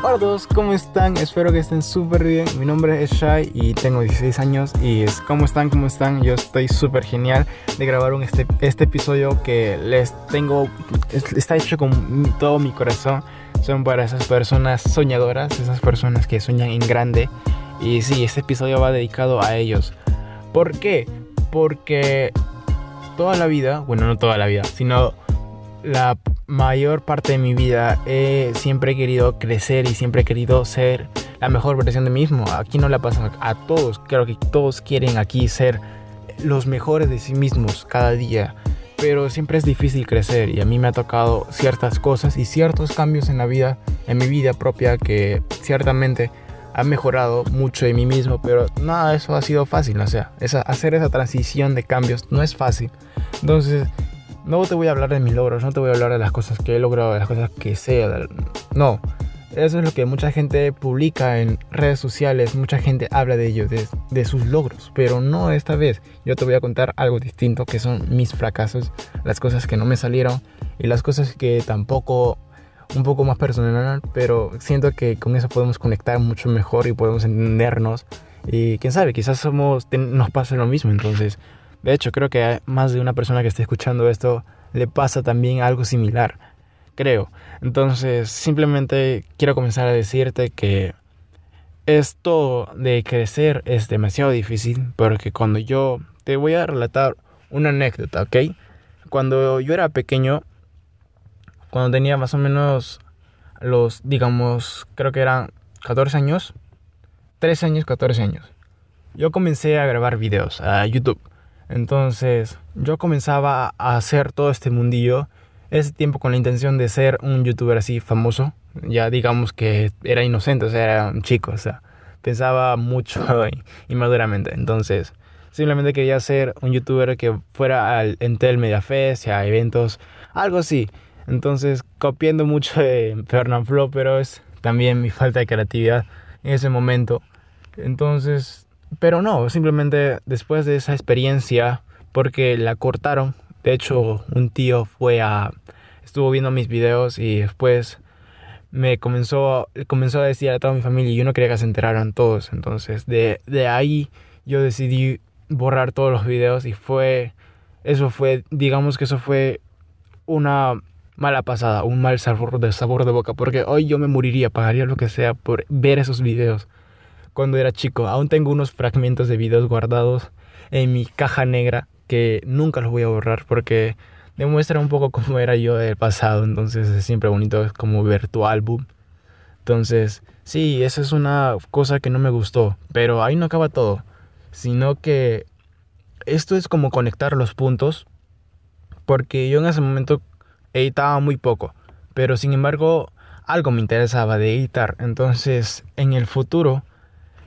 Hola a todos, ¿cómo están? Espero que estén súper bien. Mi nombre es Shai y tengo 16 años. Y ¿cómo están? ¿Cómo están? Yo estoy súper genial de grabar un, este, este episodio que les tengo. Está hecho con todo mi corazón. Son para esas personas soñadoras, esas personas que sueñan en grande. Y sí, este episodio va dedicado a ellos. ¿Por qué? Porque toda la vida, bueno, no toda la vida, sino la mayor parte de mi vida he siempre querido crecer y siempre he querido ser la mejor versión de mí mismo. Aquí no le pasa a todos, creo que todos quieren aquí ser los mejores de sí mismos cada día. Pero siempre es difícil crecer y a mí me ha tocado ciertas cosas y ciertos cambios en la vida, en mi vida propia que ciertamente han mejorado mucho de mí mismo, pero nada de eso ha sido fácil, o sea, hacer esa transición de cambios no es fácil. Entonces, no te voy a hablar de mis logros, no te voy a hablar de las cosas que he logrado, de las cosas que sé. No, eso es lo que mucha gente publica en redes sociales, mucha gente habla de ello, de, sus logros, pero no esta vez. Yo te voy a contar algo distinto, que son mis fracasos, las cosas que no me salieron y las cosas que tampoco, un poco más personal, pero siento que con eso podemos conectar mucho mejor y podemos entendernos. Y quién sabe, quizás somos, nos pasa lo mismo, entonces de hecho, creo que más de una persona que esté escuchando esto le pasa también algo similar. Creo. Entonces, simplemente quiero comenzar a decirte que esto de crecer es demasiado difícil porque cuando yo te voy a relatar una anécdota, ¿ok? Cuando yo era pequeño, cuando tenía más o menos los, digamos, creo que eran 14 años, 13 años, 14 años, yo comencé a grabar videos a YouTube. Entonces yo comenzaba a hacer todo este mundillo ese tiempo con la intención de ser un youtuber así famoso. Ya digamos que era inocente, o sea, era un chico, o sea, pensaba mucho inmaduramente. Entonces simplemente quería ser un youtuber que fuera al Entel Media Fest, a eventos, algo así. Entonces copiando mucho de Fernand Flo, pero es también mi falta de creatividad en ese momento. Entonces pero no, simplemente después de esa experiencia, porque la cortaron, de hecho un tío fue a, estuvo viendo mis videos y después me comenzó, comenzó a decir a toda mi familia y yo no quería que se enteraran todos, entonces de, de ahí yo decidí borrar todos los videos y fue, eso fue, digamos que eso fue una mala pasada, un mal sabor de sabor de boca, porque hoy yo me moriría, pagaría lo que sea por ver esos videos cuando era chico. Aún tengo unos fragmentos de videos guardados en mi caja negra que nunca los voy a borrar porque demuestra un poco cómo era yo del pasado. Entonces es siempre bonito como ver tu álbum. Entonces, sí, esa es una cosa que no me gustó. Pero ahí no acaba todo. Sino que esto es como conectar los puntos. Porque yo en ese momento editaba muy poco. Pero sin embargo, algo me interesaba de editar. Entonces, en el futuro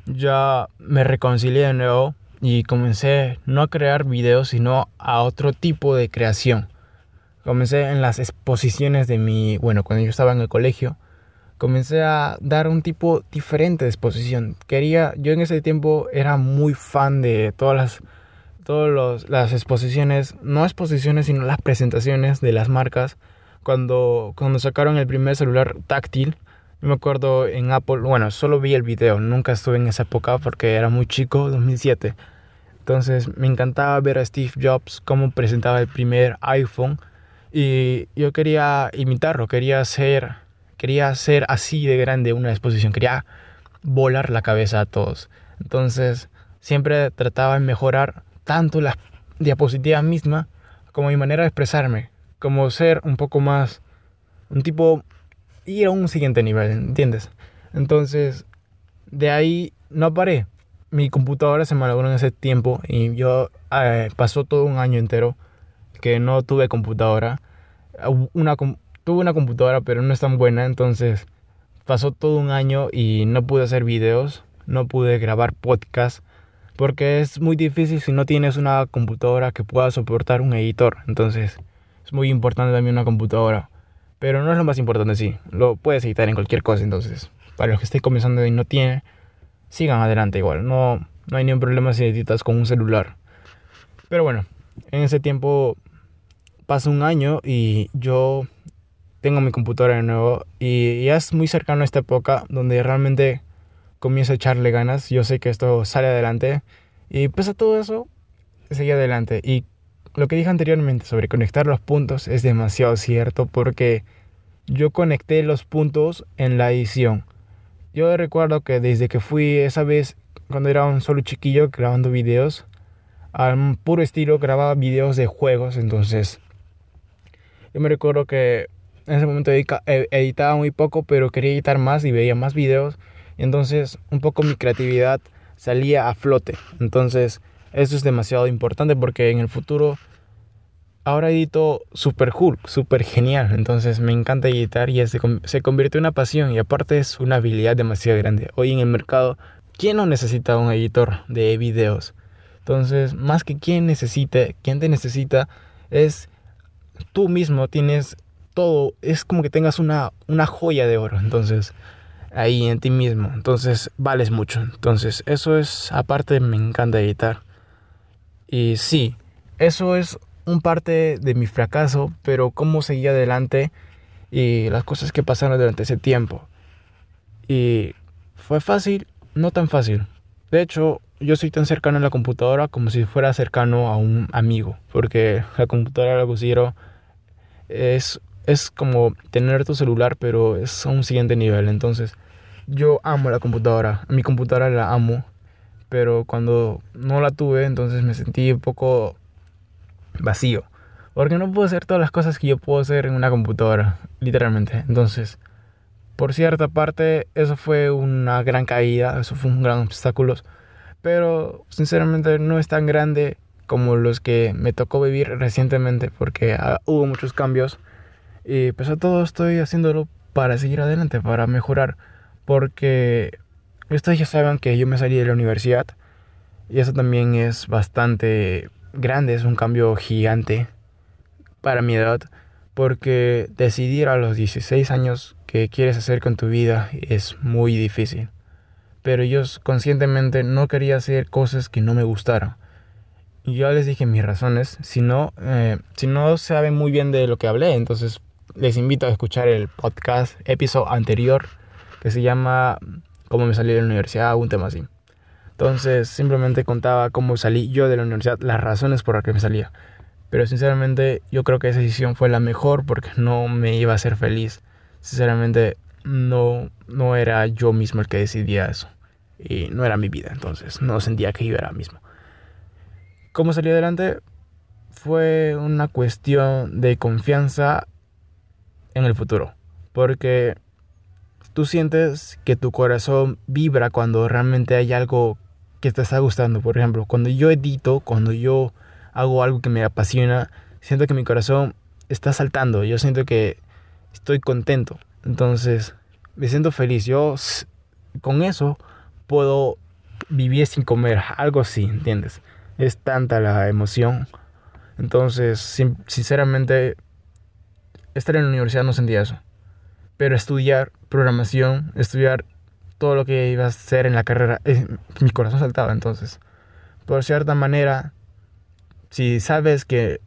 ya me reconcilié de nuevo y comencé no a crear videos, sino a otro tipo de creación. Comencé en las exposiciones de mi, bueno, cuando yo estaba en el colegio, comencé a dar un tipo diferente de exposición. Quería, yo en ese tiempo era muy fan de todas las, todas las exposiciones, no exposiciones, sino las presentaciones de las marcas. Cuando, cuando sacaron el primer celular táctil, me acuerdo en Apple, bueno, solo vi el video, nunca estuve en esa época porque era muy chico, 2007. Entonces me encantaba ver a Steve Jobs cómo presentaba el primer iPhone y yo quería imitarlo, quería ser, quería ser así de grande una exposición, quería volar la cabeza a todos. Entonces siempre trataba de mejorar tanto la diapositiva misma como mi manera de expresarme, como ser un poco más, un tipo ir a un siguiente nivel, ¿entiendes? Entonces, de ahí no paré. Mi computadora se malogró en ese tiempo y yo eh, pasó todo un año entero que no tuve computadora. Una, tuve una computadora, pero no es tan buena, entonces pasó todo un año y no pude hacer videos, no pude grabar podcast, porque es muy difícil si no tienes una computadora que pueda soportar un editor. Entonces, es muy importante también una computadora. Pero no es lo más importante, sí. Lo puedes editar en cualquier cosa, entonces. Para los que estén comenzando y no tienen, sigan adelante igual. No, no hay ningún problema si editas con un celular. Pero bueno, en ese tiempo pasa un año y yo tengo mi computadora de nuevo y ya es muy cercano a esta época donde realmente comienzo a echarle ganas. Yo sé que esto sale adelante y pues a todo eso, seguí adelante. Y lo que dije anteriormente sobre conectar los puntos es demasiado cierto porque yo conecté los puntos en la edición. Yo recuerdo que desde que fui esa vez, cuando era un solo chiquillo grabando videos, al puro estilo grababa videos de juegos, entonces yo me recuerdo que en ese momento e, editaba muy poco, pero quería editar más y veía más videos, entonces un poco mi creatividad salía a flote. Entonces eso es demasiado importante porque en el futuro ahora edito super cool, super genial. Entonces me encanta editar y se, se convierte en una pasión y aparte es una habilidad demasiado grande. Hoy en el mercado, ¿quién no necesita un editor de videos? Entonces, más que quien necesite, quien te necesita es tú mismo tienes todo, es como que tengas una, una joya de oro, entonces, ahí en ti mismo, entonces vales mucho, entonces, eso es, aparte me encanta editar, y sí, eso es un parte de mi fracaso, pero cómo seguí adelante y las cosas que pasaron durante ese tiempo, y fue fácil, no tan fácil, de hecho, yo soy tan cercano a la computadora como si fuera cercano a un amigo, porque la computadora la considero es, es como tener tu celular, pero es a un siguiente nivel. Entonces, yo amo la computadora, mi computadora la amo, pero cuando no la tuve, entonces me sentí un poco vacío, porque no puedo hacer todas las cosas que yo puedo hacer en una computadora, literalmente. Entonces, por cierta parte, eso fue una gran caída, eso fue un gran obstáculo. Pero sinceramente no es tan grande como los que me tocó vivir recientemente porque ah, hubo muchos cambios. Y pues a todo estoy haciéndolo para seguir adelante, para mejorar. Porque ustedes ya saben que yo me salí de la universidad y eso también es bastante grande, es un cambio gigante para mi edad porque decidir a los 16 años qué quieres hacer con tu vida es muy difícil pero yo conscientemente no quería hacer cosas que no me gustaran. Y yo les dije mis razones, si no, eh, si no saben muy bien de lo que hablé, entonces les invito a escuchar el podcast, episodio anterior, que se llama Cómo me salí de la universidad, un tema así. Entonces simplemente contaba cómo salí yo de la universidad, las razones por las que me salía. Pero sinceramente yo creo que esa decisión fue la mejor porque no me iba a hacer feliz. Sinceramente no, no era yo mismo el que decidía eso. Y no era mi vida, entonces no sentía que yo era mismo. ¿Cómo salí adelante? Fue una cuestión de confianza en el futuro. Porque tú sientes que tu corazón vibra cuando realmente hay algo que te está gustando. Por ejemplo, cuando yo edito, cuando yo hago algo que me apasiona, siento que mi corazón está saltando. Yo siento que estoy contento. Entonces, me siento feliz. Yo con eso puedo vivir sin comer, algo así, ¿entiendes? Es tanta la emoción. Entonces, sinceramente, estar en la universidad no sentía eso. Pero estudiar programación, estudiar todo lo que iba a hacer en la carrera, eh, mi corazón saltaba. Entonces, por cierta manera, si sabes que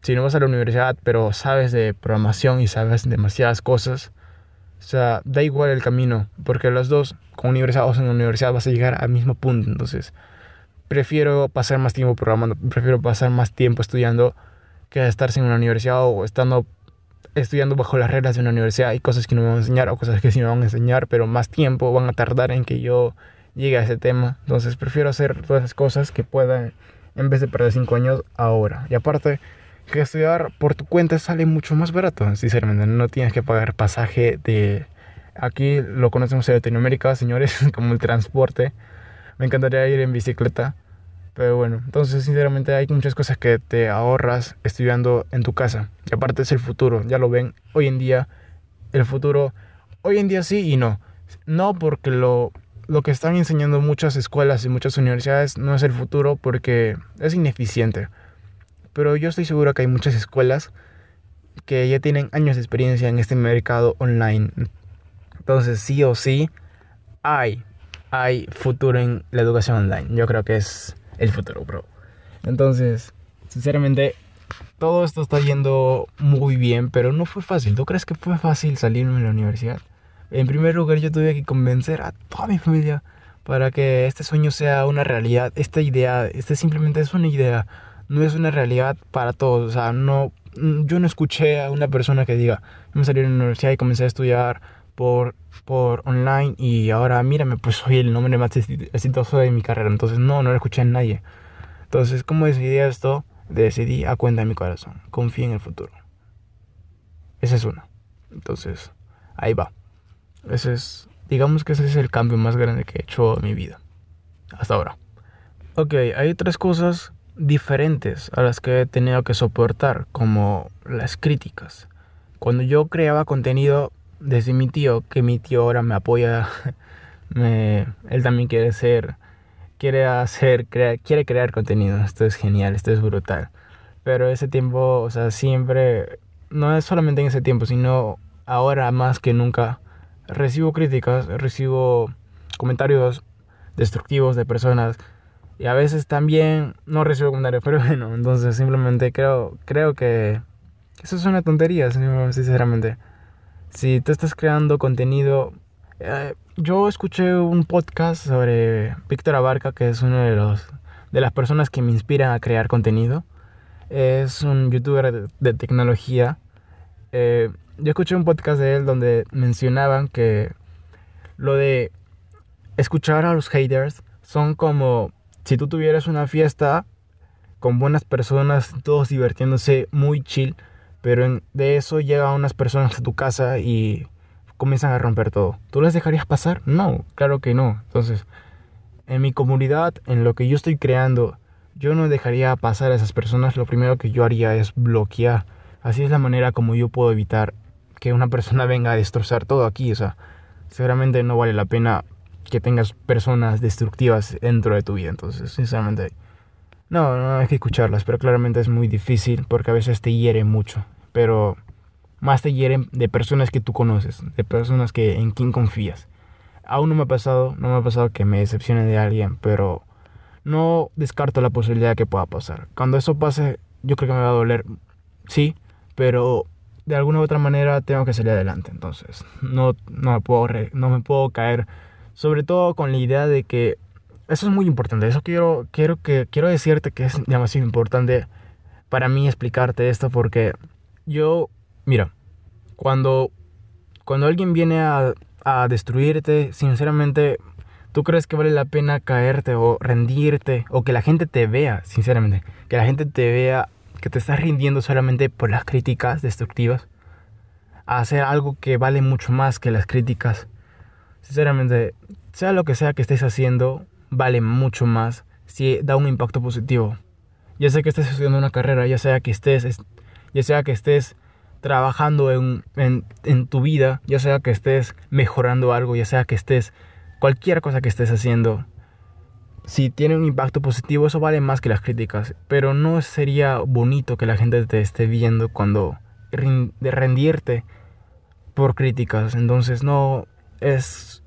si no vas a la universidad, pero sabes de programación y sabes demasiadas cosas, o sea, da igual el camino, porque los dos, con universidad o sin universidad, vas a llegar al mismo punto. Entonces, prefiero pasar más tiempo programando, prefiero pasar más tiempo estudiando que estar sin una universidad o estando estudiando bajo las reglas de una universidad. Hay cosas que no me van a enseñar o cosas que sí me van a enseñar, pero más tiempo van a tardar en que yo llegue a ese tema. Entonces, prefiero hacer todas esas cosas que puedan en vez de perder cinco años ahora. Y aparte, que estudiar por tu cuenta sale mucho más barato, sinceramente. No tienes que pagar pasaje de... Aquí lo conocemos en Latinoamérica, señores, como el transporte. Me encantaría ir en bicicleta. Pero bueno, entonces sinceramente hay muchas cosas que te ahorras estudiando en tu casa. Y aparte es el futuro, ya lo ven. Hoy en día, el futuro, hoy en día sí y no. No porque lo, lo que están enseñando muchas escuelas y muchas universidades no es el futuro porque es ineficiente pero yo estoy seguro que hay muchas escuelas que ya tienen años de experiencia en este mercado online. Entonces, sí o sí, hay, hay futuro en la educación online. Yo creo que es el futuro, bro. Entonces, sinceramente, todo esto está yendo muy bien, pero no fue fácil. ¿Tú crees que fue fácil salirme de la universidad? En primer lugar, yo tuve que convencer a toda mi familia para que este sueño sea una realidad. Esta idea, este simplemente es una idea, no es una realidad para todos. O sea, no, yo no escuché a una persona que diga, me salí de la universidad y comencé a estudiar por, por online y ahora mírame, pues soy el nombre más exitoso de mi carrera. Entonces, no, no lo escuché a nadie. Entonces, ¿cómo decidí esto? Decidí a cuenta de mi corazón. Confía en el futuro. Esa es una. Entonces, ahí va. Ese es, digamos que ese es el cambio más grande que he hecho en mi vida. Hasta ahora. Ok, hay tres cosas diferentes a las que he tenido que soportar, como las críticas. Cuando yo creaba contenido desde mi tío, que mi tío ahora me apoya, él también quiere ser, quiere hacer, quiere crear contenido. Esto es genial, esto es brutal. Pero ese tiempo, o sea, siempre, no es solamente en ese tiempo, sino ahora más que nunca, recibo críticas, recibo comentarios destructivos de personas y a veces también no recibo comentarios, pero bueno, entonces simplemente creo, creo que eso es una tontería, sinceramente. Si tú estás creando contenido... Eh, yo escuché un podcast sobre Víctor Abarca, que es uno de los de las personas que me inspiran a crear contenido. Es un youtuber de, tecnología. Eh, yo escuché un podcast de él donde mencionaban que lo de escuchar a los haters son como si tú tuvieras una fiesta con buenas personas, todos divirtiéndose, muy chill, pero de eso llegan unas personas a tu casa y comienzan a romper todo. ¿Tú les dejarías pasar? No, claro que no. Entonces, en mi comunidad, en lo que yo estoy creando, yo no dejaría pasar a esas personas. Lo primero que yo haría es bloquear. Así es la manera como yo puedo evitar que una persona venga a destrozar todo aquí. O sea, seguramente no vale la pena que tengas personas destructivas dentro de tu vida. Entonces, sinceramente, no, no hay que escucharlas, pero claramente es muy difícil porque a veces te hiere mucho. Pero más te hieren de personas que tú conoces, de personas que en quien confías. Aún no me ha pasado, no me ha pasado que me decepcione de alguien, pero no descarto la posibilidad de que pueda pasar. Cuando eso pase, yo creo que me va a doler, sí, pero de alguna u otra manera tengo que salir adelante. Entonces, no, no, me, puedo no me puedo caer, sobre todo con la idea de que eso es muy importante. Eso quiero, quiero, que, quiero decirte que es demasiado importante para mí explicarte esto porque yo, mira, cuando, cuando alguien viene a, a destruirte, sinceramente, ¿tú crees que vale la pena caerte o rendirte o que la gente te vea, sinceramente, que la gente te vea que te estás rindiendo solamente por las críticas destructivas a hacer algo que vale mucho más que las críticas. Sinceramente, sea lo que sea que estés haciendo, vale mucho más si da un impacto positivo. Ya sea que estés estudiando una carrera, ya sea que estés, ya sea que estés trabajando en, en, en tu vida, ya sea que estés mejorando algo, ya sea que estés, cualquier cosa que estés haciendo, si tiene un impacto positivo, eso vale más que las críticas. Pero no sería bonito que la gente te esté viendo cuando de rendirte por críticas. Entonces no es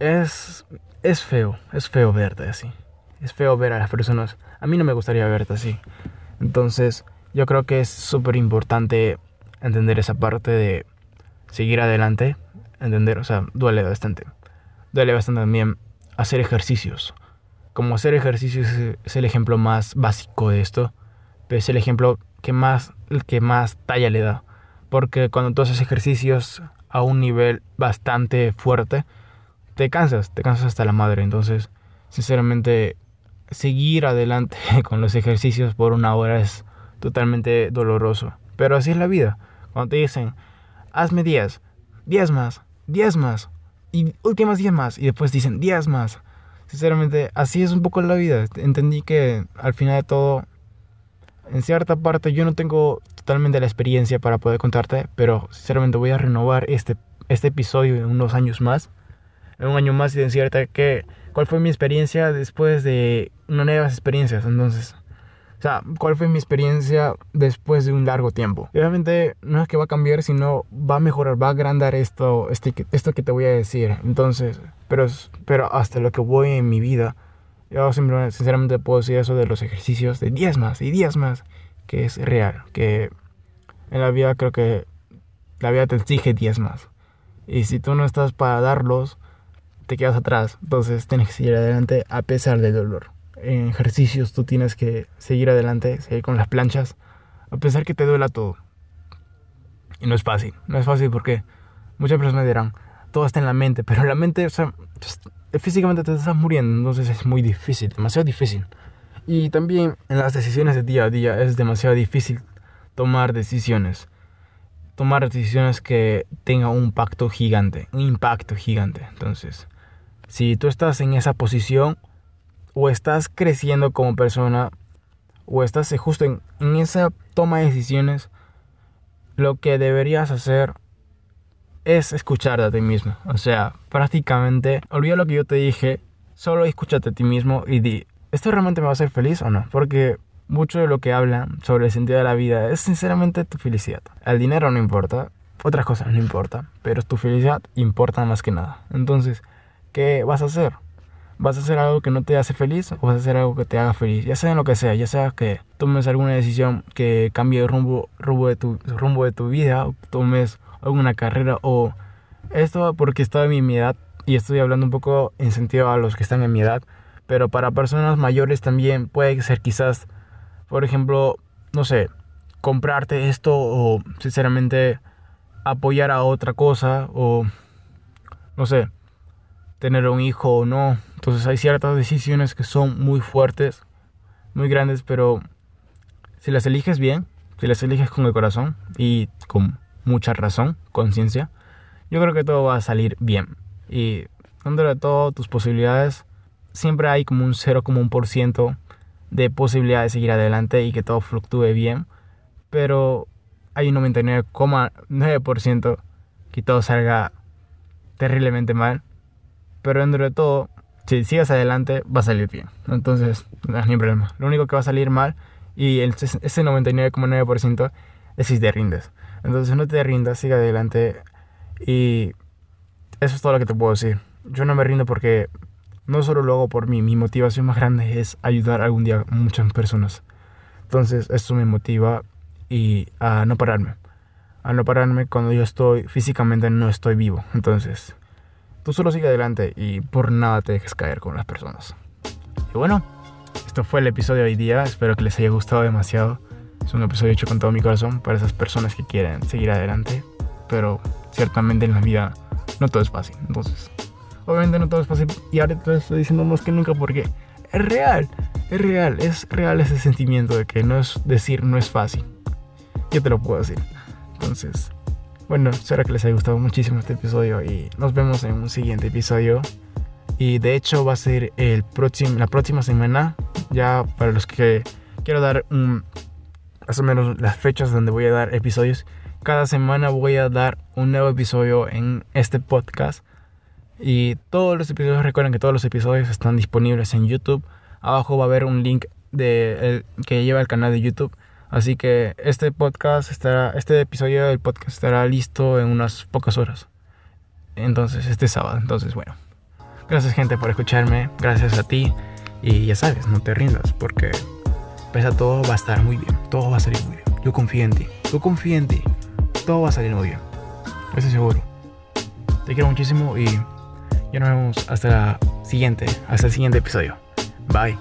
es es feo, es feo verte así. Es feo ver a las personas. A mí no me gustaría verte así. Entonces, yo creo que es súper importante entender esa parte de seguir adelante. Entender, o sea, duele bastante. Duele bastante también hacer ejercicios como hacer ejercicio es, el ejemplo más básico de esto, pero es el ejemplo que más, que más talla le da. Porque cuando tú haces ejercicios a un nivel bastante fuerte, te cansas, te cansas hasta la madre. Entonces, sinceramente, seguir adelante con los ejercicios por una hora es totalmente doloroso. Pero así es la vida. Cuando te dicen, hazme 10, 10 más, 10 más, y últimas 10 más, y después dicen 10 más, sinceramente, así es un poco la vida. Entendí que al final de todo, en cierta parte yo no tengo totalmente la experiencia para poder contarte, pero sinceramente voy a renovar este, este episodio en unos años más. Un año más y decirte que cuál fue mi experiencia después de nuevas experiencias. Entonces, o sea, cuál fue mi experiencia después de un largo tiempo. obviamente no es que va a cambiar, sino va a mejorar, va a agrandar esto, este, esto que te voy a decir. Entonces, pero, pero hasta lo que voy en mi vida, yo sinceramente puedo decir eso de los ejercicios, de días más y días más que es real, que en la vida creo que la vida te exige días más. Y si tú no estás para darlos, te quedas atrás. Entonces tienes que seguir adelante a pesar del dolor. En ejercicios tú tienes que seguir adelante, seguir con las planchas, a pesar que te duela todo. Y no es fácil, no es fácil porque muchas personas dirán, todo está en la mente, pero la mente, o sea, físicamente te estás muriendo, entonces es muy difícil, demasiado difícil. Y también en las decisiones de día a día es demasiado difícil tomar decisiones. Tomar decisiones que tengan un impacto gigante, un impacto gigante. Entonces, si tú estás en esa posición o estás creciendo como persona o estás justo en, en esa toma de decisiones, lo que deberías hacer es escucharte a ti mismo. O sea, prácticamente, olvida lo que yo te dije, solo escúchate a ti mismo y di, ¿esto realmente me va a hacer feliz o no? Porque mucho de lo que hablan sobre el sentido de la vida es sinceramente tu felicidad. El dinero no importa, otras cosas no importa, pero tu felicidad importa más que nada. Entonces, ¿qué vas a hacer? ¿Vas a hacer algo que no te hace feliz o vas a hacer algo que te haga feliz? Ya sea en lo que sea, ya sea que tomes alguna decisión que cambie el rumbo, rumbo, de, tu, rumbo de tu vida, o tomes alguna carrera o esto porque estoy en mi edad y estoy hablando un poco en sentido a los que están en mi edad, pero para personas mayores también puede ser quizás, por ejemplo, no sé, comprarte esto o sinceramente apoyar a otra cosa o no sé, tener un hijo o no. Entonces hay ciertas decisiones que son muy fuertes, muy grandes, pero si las eliges bien, si las eliges con el corazón y con mucha razón, conciencia, yo creo que todo va a salir bien. Y dentro de todo tus posibilidades, siempre hay como un 0,1% de posibilidad de seguir adelante y que todo fluctúe bien, pero hay un 99,9% que todo salga terriblemente mal, pero dentro de todo, si sigues adelante, va a salir bien. Entonces, no hay problema. Lo único que va a salir mal y ese 99,9% es si te rindes. Entonces no te rindas, sigue adelante. Y eso es todo lo que te puedo decir. Yo no me rindo porque no solo lo hago por mí, mi motivación más grande es ayudar algún día a muchas personas. Entonces eso me motiva y a no pararme. A no pararme cuando yo estoy físicamente no estoy vivo. Entonces, tú solo sigue adelante y por nada te dejes caer con las personas. Y bueno, esto fue el episodio de hoy día. Espero que les haya gustado demasiado. Es un episodio hecho con todo mi corazón para esas personas que quieren seguir adelante, pero ciertamente en la vida no todo es fácil. Entonces, obviamente no todo es fácil y ahora te estoy diciendo más que nunca porque es real, es real, es real ese sentimiento de que no es decir no es fácil. Yo te lo puedo decir. Entonces, bueno, espero que les haya gustado muchísimo este episodio y nos vemos en un siguiente episodio. Y de hecho va a ser el próximo, la próxima semana, ya para los que quiero dar un más o menos las fechas donde voy a dar episodios. Cada semana voy a dar un nuevo episodio en este podcast. Y todos los episodios, recuerden que todos los episodios están disponibles en YouTube. Abajo va a haber un link de que lleva el canal de YouTube. Así que este podcast estará, este episodio del podcast estará listo en unas pocas horas. Entonces, este sábado. Entonces, bueno. Gracias gente por escucharme. Gracias a ti. Y ya sabes, no te rindas porque pese a todo va a estar muy bien, todo va a salir muy bien. Yo confío en ti, yo confío en ti, todo va a salir muy bien. Estoy seguro. Te quiero muchísimo y ya nos vemos hasta la siguiente, hasta el siguiente episodio. Bye.